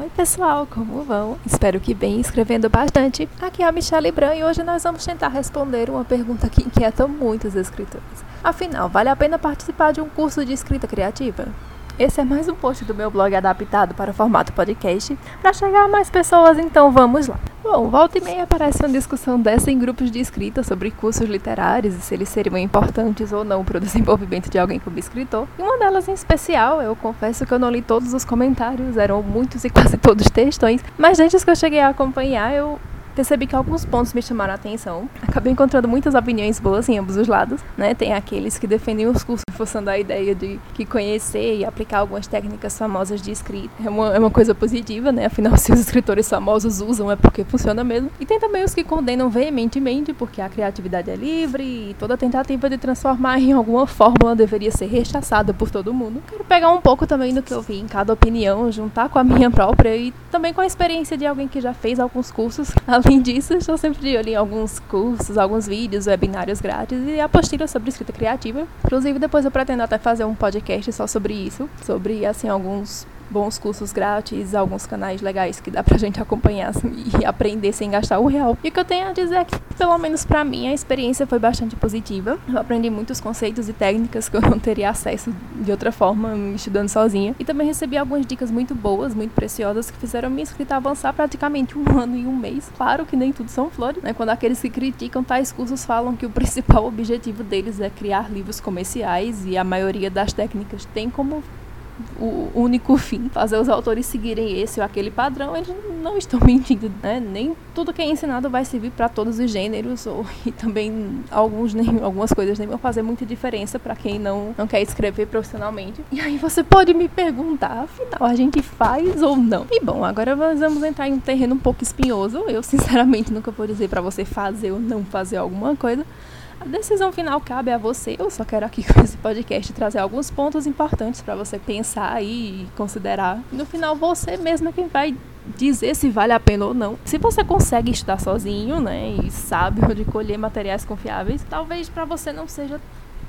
Oi pessoal, como vão? Espero que bem, escrevendo bastante. Aqui é a Michelle Bran e hoje nós vamos tentar responder uma pergunta que inquieta muitos escritores. Afinal, vale a pena participar de um curso de escrita criativa? Esse é mais um post do meu blog adaptado para o formato podcast, para chegar a mais pessoas, então vamos lá. Bom, volta e meia aparece uma discussão dessa em grupos de escrita sobre cursos literários e se eles seriam importantes ou não para o desenvolvimento de alguém como escritor. E uma delas em especial, eu confesso que eu não li todos os comentários, eram muitos e quase todos textões, mas antes que eu cheguei a acompanhar, eu percebi que alguns pontos me chamaram a atenção. Acabei encontrando muitas opiniões boas em ambos os lados, né? Tem aqueles que defendem os cursos forçando a ideia de que conhecer e aplicar algumas técnicas famosas de escrita é uma, é uma coisa positiva, né? Afinal, se os escritores famosos usam é porque funciona mesmo. E tem também os que condenam veementemente porque a criatividade é livre e toda tentativa de transformar em alguma fórmula deveria ser rechaçada por todo mundo. Quero pegar um pouco também do que eu vi em cada opinião, juntar com a minha própria e também com a experiência de alguém que já fez alguns cursos, Além disso, estou sempre de olho em alguns cursos, alguns vídeos, webinários grátis e apostilas sobre escrita criativa. Inclusive, depois eu pretendo até fazer um podcast só sobre isso, sobre assim alguns bons cursos grátis, alguns canais legais que dá pra gente acompanhar assim, e aprender sem gastar um real. E o que eu tenho a dizer é que, pelo menos pra mim, a experiência foi bastante positiva. Eu aprendi muitos conceitos e técnicas que eu não teria acesso de outra forma estudando sozinha. E também recebi algumas dicas muito boas, muito preciosas, que fizeram minha escrita avançar praticamente um ano e um mês. Claro que nem tudo são flores, né? Quando aqueles que criticam tais cursos falam que o principal objetivo deles é criar livros comerciais e a maioria das técnicas tem como o único fim, fazer os autores seguirem esse ou aquele padrão, eles não estão mentindo, né? Nem tudo que é ensinado vai servir para todos os gêneros, ou, e também alguns nem, algumas coisas nem vão fazer muita diferença para quem não, não quer escrever profissionalmente. E aí você pode me perguntar, afinal, a gente faz ou não? E bom, agora vamos entrar em um terreno um pouco espinhoso. Eu, sinceramente, nunca vou dizer para você fazer ou não fazer alguma coisa. A decisão final cabe a você. Eu só quero aqui com esse podcast trazer alguns pontos importantes para você pensar e considerar. No final, você mesmo é quem vai dizer se vale a pena ou não. Se você consegue estudar sozinho, né, e sabe onde colher materiais confiáveis, talvez para você não seja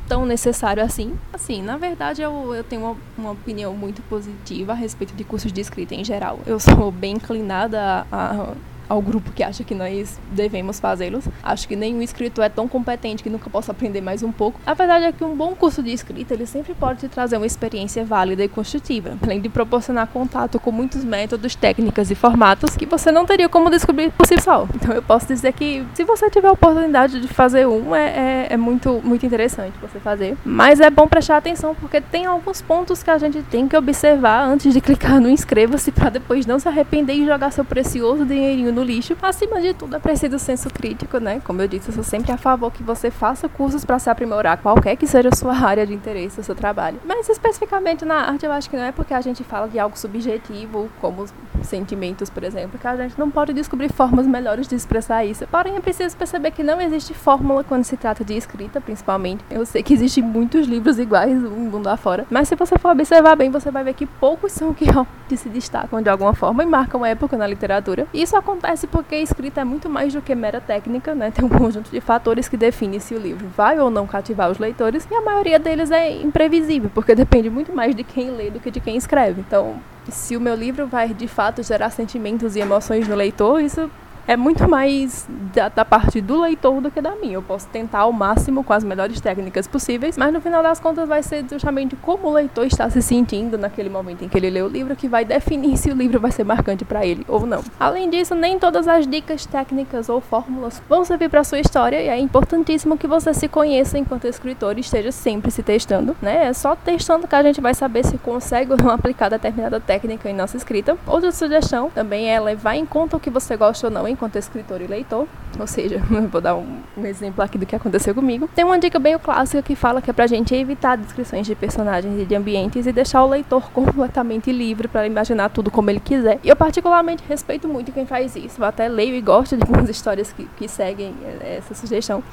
tão necessário assim. Assim, na verdade, eu, eu tenho uma, uma, opinião muito positiva a respeito de cursos de escrita em geral. Eu sou bem inclinada a, a ao grupo que acha que nós devemos fazê-los. Acho que nenhum escritor é tão competente que nunca possa aprender mais um pouco. A verdade é que um bom curso de escrita ele sempre pode te trazer uma experiência válida e construtiva, além de proporcionar contato com muitos métodos, técnicas e formatos que você não teria como descobrir por si só. Então eu posso dizer que se você tiver a oportunidade de fazer um, é, é, é muito, muito interessante você fazer. Mas é bom prestar atenção porque tem alguns pontos que a gente tem que observar antes de clicar no inscreva-se para depois não se arrepender e jogar seu precioso dinheirinho no no lixo. Acima de tudo, é preciso senso crítico, né? Como eu disse, eu sou sempre a favor que você faça cursos para se aprimorar, qualquer que seja a sua área de interesse, o seu trabalho. Mas especificamente na arte, eu acho que não é porque a gente fala de algo subjetivo, como sentimentos, por exemplo, que a gente não pode descobrir formas melhores de expressar isso. Porém, é preciso perceber que não existe fórmula quando se trata de escrita, principalmente. Eu sei que existem muitos livros iguais no mundo afora, mas se você for observar bem, você vai ver que poucos são que se destacam de alguma forma e marcam época na literatura. Isso acontece porque a escrita é muito mais do que mera técnica, né? Tem um conjunto de fatores que define se o livro vai ou não cativar os leitores, e a maioria deles é imprevisível, porque depende muito mais de quem lê do que de quem escreve. Então, se o meu livro vai de fato gerar sentimentos e emoções no leitor, isso é muito mais da, da, parte do leitor do que da minha. Eu posso tentar ao máximo com as melhores técnicas possíveis, mas no final das contas vai ser justamente como o leitor está se sentindo naquele momento em que ele lê o livro que vai definir se o livro vai ser marcante para ele ou não. Além disso, nem todas as dicas técnicas ou fórmulas vão servir para sua história e é importantíssimo que você se conheça enquanto escritor e esteja sempre se testando, né? É só testando que a gente vai saber se consegue ou não aplicar determinada técnica em nossa escrita. Outra sugestão também é levar em conta o que você gosta ou não enquanto escritor e leitor, ou seja, vou dar um, exemplo aqui do que aconteceu comigo. Tem uma dica bem clássica que fala que é pra gente evitar descrições de personagens e de ambientes e deixar o leitor completamente livre para imaginar tudo como ele quiser. E eu particularmente respeito muito quem faz isso. Eu até leio e gosto de algumas histórias que, que seguem essa sugestão.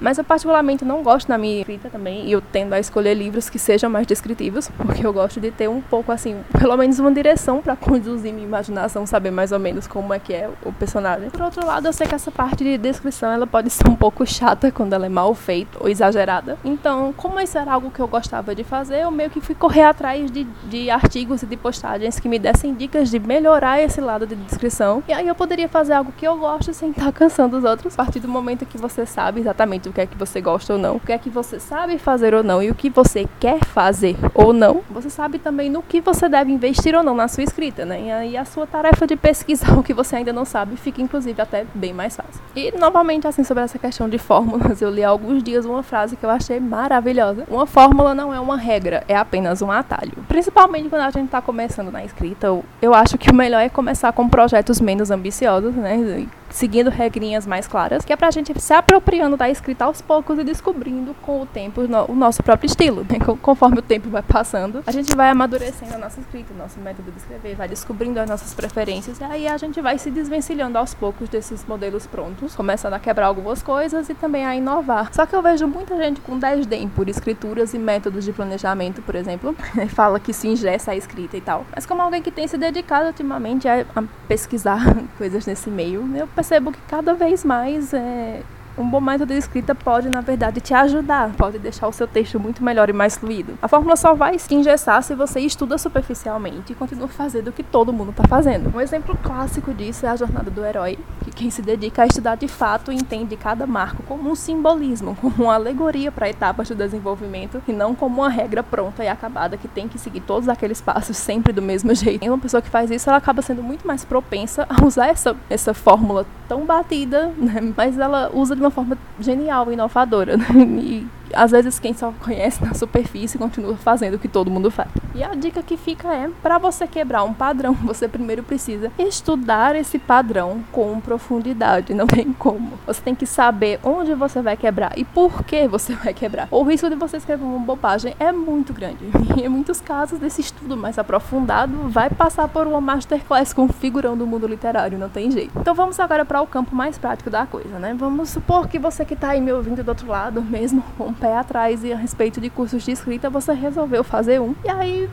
Mas eu particularmente não gosto na minha escrita também, e eu tendo a escolher livros que sejam mais descritivos, porque eu gosto de ter um pouco assim, pelo menos uma direção para conduzir minha imaginação, saber mais ou menos como é que é o personagem. Por outro lado, eu sei que essa parte de descrição ela pode ser um pouco chata quando ela é mal feita ou exagerada. Então, como isso era algo que eu gostava de fazer, eu meio que fui correr atrás de, de artigos e de postagens que me dessem dicas de melhorar esse lado de descrição. E aí eu poderia fazer algo que eu gosto sem estar cansando os outros. A partir do momento que você sabe exatamente o que é que você gosta ou não, o que é que você sabe fazer ou não e o que você quer fazer ou não, você sabe também no que você deve investir ou não na sua escrita, né? E aí a sua tarefa de pesquisar o que você ainda não sabe fica inclusive até bem mais fácil. E novamente assim sobre essa questão de fórmulas, eu li há alguns dias uma frase que eu achei maravilhosa. Uma fórmula não é uma regra, é apenas um atalho. Principalmente quando a gente está começando na escrita, eu acho que o melhor é começar com projetos menos ambiciosos, né? Seguindo regrinhas mais claras, que é pra gente se apropriando da escrita aos poucos e descobrindo com o tempo o nosso próprio estilo. Né? Conforme o tempo vai passando, a gente vai amadurecendo a nossa escrita, o nosso método de escrever, vai descobrindo as nossas preferências e aí a gente vai se desvencilhando aos poucos desses modelos prontos, começando a quebrar algumas coisas e também a inovar. Só que eu vejo muita gente com desdém por escrituras e métodos de planejamento, por exemplo, fala que se ingessa a escrita e tal. Mas como alguém que tem se dedicado ultimamente a, pesquisar coisas nesse meio, eu percebo que cada vez mais é, um bom método de escrita pode, na verdade, te ajudar, pode deixar o seu texto muito melhor e mais fluido. A fórmula só vai se engessar se você estuda superficialmente e continua fazendo o que todo mundo está fazendo. Um exemplo clássico disso é a jornada do herói, quem se dedica a estudar de fato entende cada marco como um simbolismo, como uma alegoria para etapas do desenvolvimento e não como uma regra pronta e acabada que tem que seguir todos aqueles passos sempre do mesmo jeito. E uma pessoa que faz isso, ela acaba sendo muito mais propensa a usar essa, essa fórmula tão batida, né? mas ela usa de uma forma genial, inovadora. Né? E às vezes quem só conhece na superfície continua fazendo o que todo mundo faz. E a dica que fica é, para você quebrar um padrão, você primeiro precisa estudar esse padrão com profundidade, não tem como. Você tem que saber onde você vai quebrar e por que você vai quebrar. O risco de você escrever uma bobagem é muito grande. E em muitos casos desse estudo mais aprofundado vai passar por uma masterclass com figurão do mundo literário, não tem jeito. Então vamos agora para o campo mais prático da coisa, né? Vamos supor que você que está aí me ouvindo do outro lado, mesmo com pé atrás e a respeito de cursos de escrita, você resolveu fazer um. E aí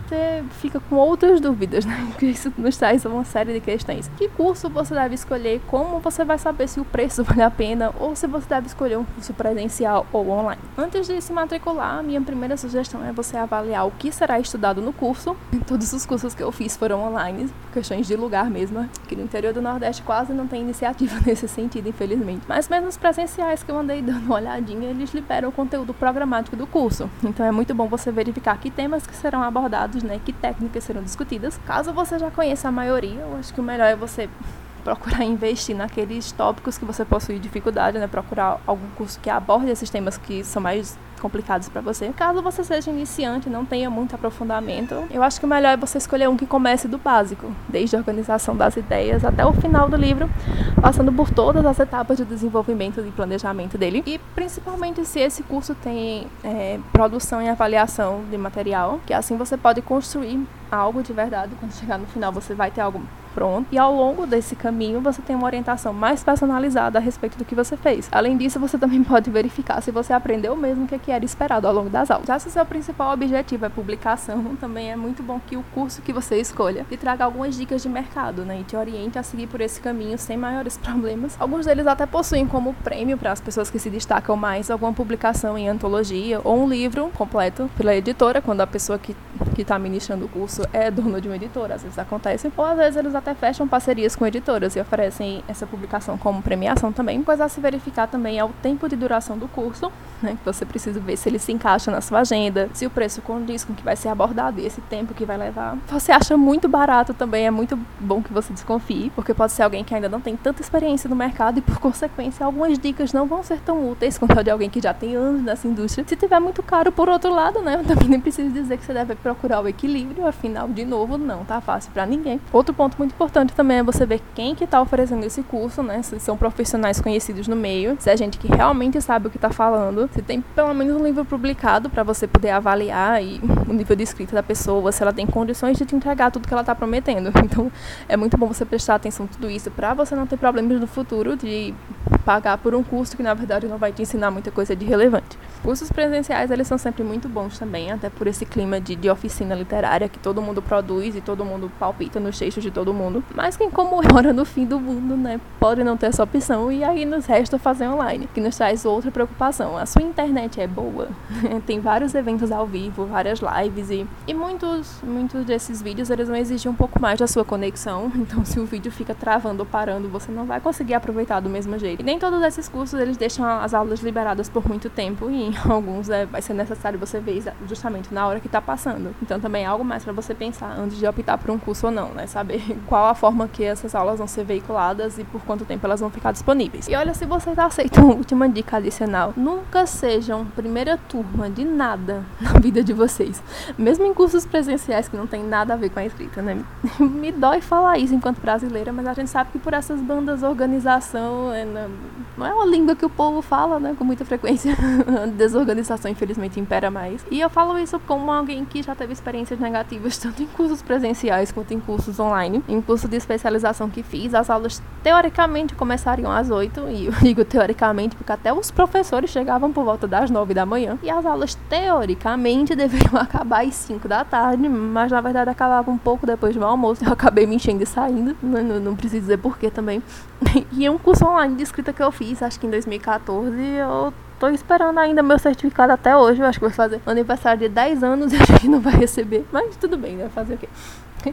fica com outras dúvidas, né? Que isso nos traz uma série de questões. Que curso você deve escolher? Como você vai saber se o preço vale a pena? Ou se você deve escolher um curso presencial ou online? Antes de se matricular, minha primeira sugestão é você avaliar o que será estudado no curso. Todos os cursos que eu fiz foram online, questões de lugar mesmo. Aqui no interior do Nordeste quase não tem iniciativa nesse sentido, infelizmente. Mas mesmo os presenciais que eu andei dando uma olhadinha, eles liberam conteúdo programático do curso. Então é muito bom você verificar que temas que serão abordados, né, que técnicas serão discutidas. Caso você já conheça a maioria, eu acho que o melhor é você procurar investir naqueles tópicos que você possui dificuldade, né? Procurar algum curso que aborde esses temas que são mais complicados para você. Caso você seja iniciante não tenha muito aprofundamento, eu acho que o melhor é você escolher um que comece do básico, desde a organização das ideias até o final do livro, passando por todas as etapas de desenvolvimento e planejamento dele. E principalmente se esse curso tem é, produção e avaliação de material, que assim você pode construir algo de verdade. Quando chegar no final, você vai ter algo pronto. E ao longo desse caminho, você tem uma orientação mais personalizada a respeito do que você fez. Além disso, você também pode verificar se você aprendeu mesmo o que era esperado ao longo das aulas. Já se o seu principal objetivo é publicação, também é muito bom que o curso que você escolha te traga algumas dicas de mercado, né? E te oriente a seguir por esse caminho sem maiores problemas. Alguns deles até possuem como prêmio para as pessoas que se destacam mais alguma publicação em antologia ou um livro completo pela editora, quando a pessoa que que está ministrando o curso é dono de uma editora, às vezes acontece, ou às vezes eles até fecham parcerias com editoras e oferecem essa publicação como premiação também. Coisa a se verificar também é o tempo de duração do curso, né? Você precisa ver se ele se encaixa na sua agenda, se o preço condiz com o que vai ser abordado e esse tempo que vai levar. Você acha muito barato também, é muito bom que você desconfie, porque pode ser alguém que ainda não tem tanta experiência no mercado e, por consequência, algumas dicas não vão ser tão úteis quanto a de alguém que já tem anos nessa indústria. Se tiver muito caro, por outro lado, né? Eu também nem preciso dizer que você deve procurar o equilíbrio, afinal, de novo, não tá fácil para ninguém. Outro ponto muito importante também é você ver quem que tá oferecendo esse curso, né? Se são profissionais conhecidos no meio, se é gente que realmente sabe o que tá falando, se tem pelo menos um livro publicado para você poder avaliar e o nível de escrita da pessoa, se ela tem condições de te entregar tudo que ela tá prometendo. Então, é muito bom você prestar atenção em tudo isso para você não ter problemas no futuro de pagar por um curso que na verdade não vai te ensinar muita coisa de relevante. Cursos presenciais, eles são sempre muito bons também, até por esse clima de, de oficina literária que todo mundo produz e todo mundo palpita nos textos de todo mundo. Mas quem como mora no fim do mundo, né, pode não ter essa opção e aí nos resta fazer online, que nos traz outra preocupação. A sua internet é boa, tem vários eventos ao vivo, várias lives e, e muitos, muitos desses vídeos eles vão exigir um pouco mais da sua conexão, então se o vídeo fica travando ou parando, você não vai conseguir aproveitar do mesmo jeito. E nem todos esses cursos eles deixam as aulas liberadas por muito tempo e alguns é, vai ser necessário você ver justamente na hora que está passando. Então também é algo mais para você pensar antes de optar por um curso ou não, né? Saber qual a forma que essas aulas vão ser veiculadas e por quanto tempo elas vão ficar disponíveis. E olha, se você tá aceita uma última dica adicional, nunca sejam primeira turma de nada na vida de vocês. Mesmo em cursos presenciais que não tem nada a ver com a escrita, né? Me dói falar isso enquanto brasileira, mas a gente sabe que por essas bandas organização é, não é uma língua que o povo fala, né? Com muita frequência. Desorganização, infelizmente, impera mais. E eu falo isso como alguém que já teve experiências negativas, tanto em cursos presenciais quanto em cursos online. Em curso de especialização que fiz, as aulas teoricamente começariam às 8, e eu digo teoricamente porque até os professores chegavam por volta das 9 da manhã, e as aulas teoricamente deveriam acabar às 5 da tarde, mas na verdade acabavam um pouco depois do almoço. Eu acabei me enchendo e saindo, não, não, não preciso dizer porquê também. E é um curso online de escrita que eu fiz, acho que em 2014, eu Tô esperando ainda meu certificado até hoje. Eu acho que vou fazer aniversário de 10 anos e a gente não vai receber. Mas tudo bem, né? Fazer o quê?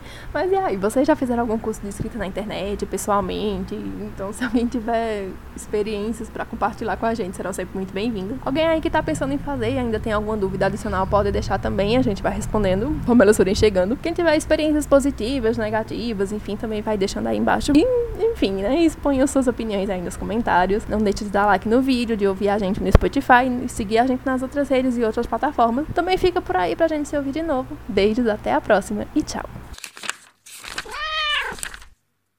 Mas e aí, vocês já fizeram algum curso de escrita na internet, pessoalmente? Então, se alguém tiver experiências para compartilhar com a gente, serão sempre muito bem-vindos. Alguém aí que tá pensando em fazer e ainda tem alguma dúvida adicional, pode deixar também, a gente vai respondendo como elas forem chegando. Quem tiver experiências positivas, negativas, enfim, também vai deixando aí embaixo. E, enfim, né? Exponham suas opiniões aí nos comentários. Não deixe de dar like no vídeo, de ouvir a gente no Spotify, e seguir a gente nas outras redes e outras plataformas. Também fica por aí pra gente se ouvir de novo. Beijos, até a próxima e tchau!